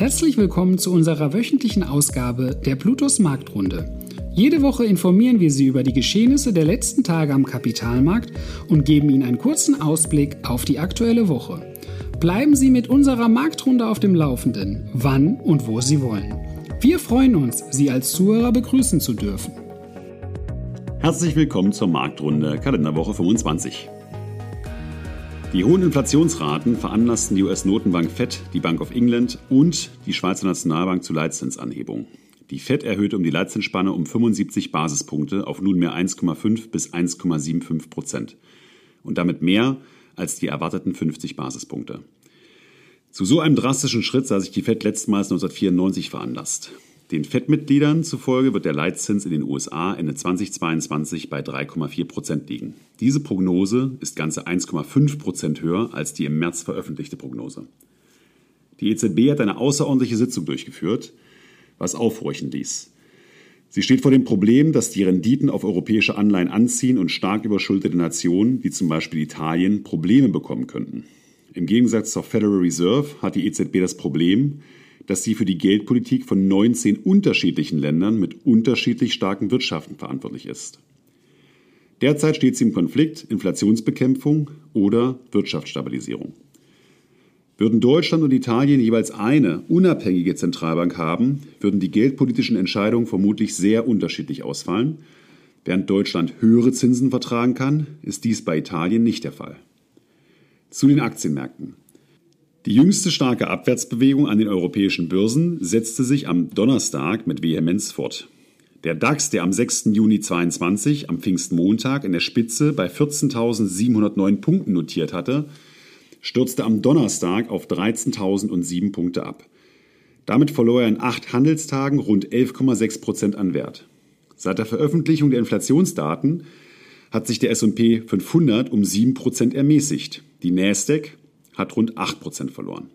Herzlich willkommen zu unserer wöchentlichen Ausgabe der Plutos Marktrunde. Jede Woche informieren wir Sie über die Geschehnisse der letzten Tage am Kapitalmarkt und geben Ihnen einen kurzen Ausblick auf die aktuelle Woche. Bleiben Sie mit unserer Marktrunde auf dem Laufenden, wann und wo Sie wollen. Wir freuen uns, Sie als Zuhörer begrüßen zu dürfen. Herzlich willkommen zur Marktrunde Kalenderwoche 25. Die hohen Inflationsraten veranlassten die US-Notenbank Fed, die Bank of England und die Schweizer Nationalbank zu Leitzinsanhebung. Die Fed erhöhte um die Leitzinsspanne um 75 Basispunkte auf nunmehr 1,5 bis 1,75 Prozent und damit mehr als die erwarteten 50 Basispunkte. Zu so einem drastischen Schritt sah sich die Fed letztmals 1994 veranlasst. Den FED-Mitgliedern zufolge wird der Leitzins in den USA Ende 2022 bei 3,4 Prozent liegen. Diese Prognose ist ganze 1,5 Prozent höher als die im März veröffentlichte Prognose. Die EZB hat eine außerordentliche Sitzung durchgeführt, was aufhorchen ließ. Sie steht vor dem Problem, dass die Renditen auf europäische Anleihen anziehen und stark überschuldete Nationen, wie zum Beispiel Italien, Probleme bekommen könnten. Im Gegensatz zur Federal Reserve hat die EZB das Problem, dass sie für die Geldpolitik von 19 unterschiedlichen Ländern mit unterschiedlich starken Wirtschaften verantwortlich ist. Derzeit steht sie im Konflikt Inflationsbekämpfung oder Wirtschaftsstabilisierung. Würden Deutschland und Italien jeweils eine unabhängige Zentralbank haben, würden die geldpolitischen Entscheidungen vermutlich sehr unterschiedlich ausfallen. Während Deutschland höhere Zinsen vertragen kann, ist dies bei Italien nicht der Fall. Zu den Aktienmärkten. Die jüngste starke Abwärtsbewegung an den europäischen Börsen setzte sich am Donnerstag mit Vehemenz fort. Der DAX, der am 6. Juni 22 am Pfingstmontag in der Spitze bei 14.709 Punkten notiert hatte, stürzte am Donnerstag auf 13.007 Punkte ab. Damit verlor er in acht Handelstagen rund 11,6 Prozent an Wert. Seit der Veröffentlichung der Inflationsdaten hat sich der S&P 500 um 7 Prozent ermäßigt. Die Nasdaq hat rund 8% verloren.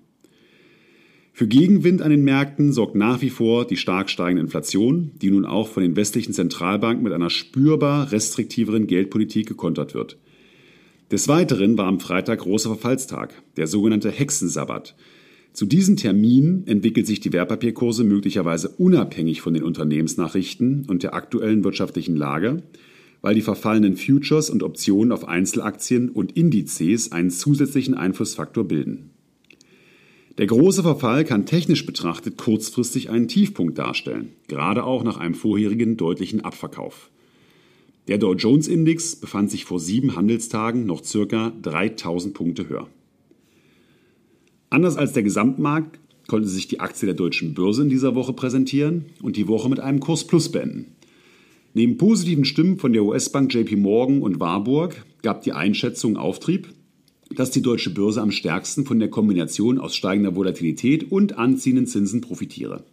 Für Gegenwind an den Märkten sorgt nach wie vor die stark steigende Inflation, die nun auch von den westlichen Zentralbanken mit einer spürbar restriktiveren Geldpolitik gekontert wird. Des Weiteren war am Freitag großer Verfallstag, der sogenannte Hexensabbat. Zu diesem Termin entwickelt sich die Wertpapierkurse möglicherweise unabhängig von den Unternehmensnachrichten und der aktuellen wirtschaftlichen Lage weil die verfallenen Futures und Optionen auf Einzelaktien und Indizes einen zusätzlichen Einflussfaktor bilden. Der große Verfall kann technisch betrachtet kurzfristig einen Tiefpunkt darstellen, gerade auch nach einem vorherigen deutlichen Abverkauf. Der Dow Jones Index befand sich vor sieben Handelstagen noch circa 3000 Punkte höher. Anders als der Gesamtmarkt konnte sich die Aktie der deutschen Börse in dieser Woche präsentieren und die Woche mit einem Kurs Plus beenden. Neben positiven Stimmen von der US-Bank JP Morgan und Warburg gab die Einschätzung Auftrieb, dass die deutsche Börse am stärksten von der Kombination aus steigender Volatilität und anziehenden Zinsen profitiere.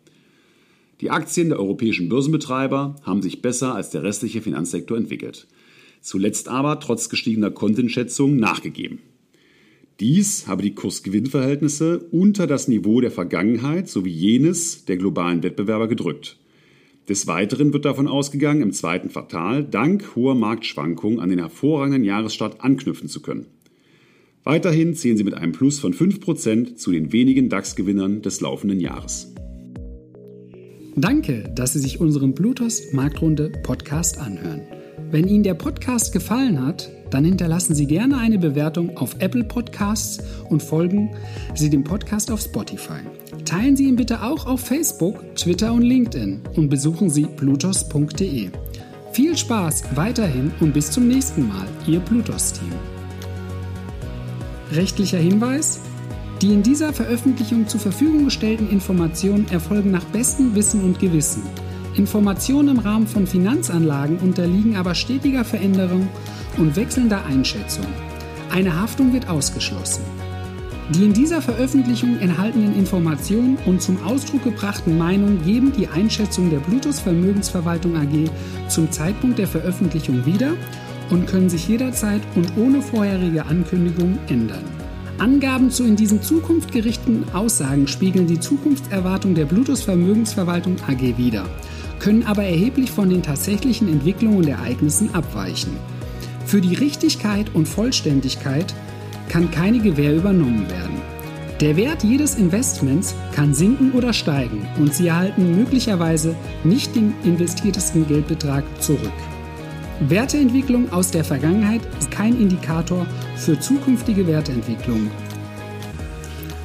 Die Aktien der europäischen Börsenbetreiber haben sich besser als der restliche Finanzsektor entwickelt. Zuletzt aber trotz gestiegener Kontenschätzungen nachgegeben. Dies habe die Kursgewinnverhältnisse unter das Niveau der Vergangenheit sowie jenes der globalen Wettbewerber gedrückt. Des Weiteren wird davon ausgegangen, im zweiten Quartal dank hoher Marktschwankungen an den hervorragenden Jahresstart anknüpfen zu können. Weiterhin zählen sie mit einem Plus von 5% zu den wenigen DAX-Gewinnern des laufenden Jahres. Danke, dass Sie sich unseren Bluetooth Marktrunde Podcast anhören. Wenn Ihnen der Podcast gefallen hat, dann hinterlassen Sie gerne eine Bewertung auf Apple Podcasts und folgen Sie dem Podcast auf Spotify. Teilen Sie ihn bitte auch auf Facebook, Twitter und LinkedIn und besuchen Sie plutos.de. Viel Spaß weiterhin und bis zum nächsten Mal, Ihr Plutos-Team. Rechtlicher Hinweis? Die in dieser Veröffentlichung zur Verfügung gestellten Informationen erfolgen nach bestem Wissen und Gewissen. Informationen im Rahmen von Finanzanlagen unterliegen aber stetiger Veränderung und wechselnder Einschätzung. Eine Haftung wird ausgeschlossen. Die in dieser Veröffentlichung enthaltenen Informationen und zum Ausdruck gebrachten Meinungen geben die Einschätzung der Bluetooth Vermögensverwaltung AG zum Zeitpunkt der Veröffentlichung wieder und können sich jederzeit und ohne vorherige Ankündigung ändern. Angaben zu in diesen Zukunft gerichteten Aussagen spiegeln die Zukunftserwartung der Bluetooth Vermögensverwaltung AG wider, können aber erheblich von den tatsächlichen Entwicklungen und Ereignissen abweichen. Für die Richtigkeit und Vollständigkeit kann keine Gewähr übernommen werden. Der Wert jedes Investments kann sinken oder steigen und Sie erhalten möglicherweise nicht den investiertesten Geldbetrag zurück. Werteentwicklung aus der Vergangenheit ist kein Indikator für zukünftige Werteentwicklung.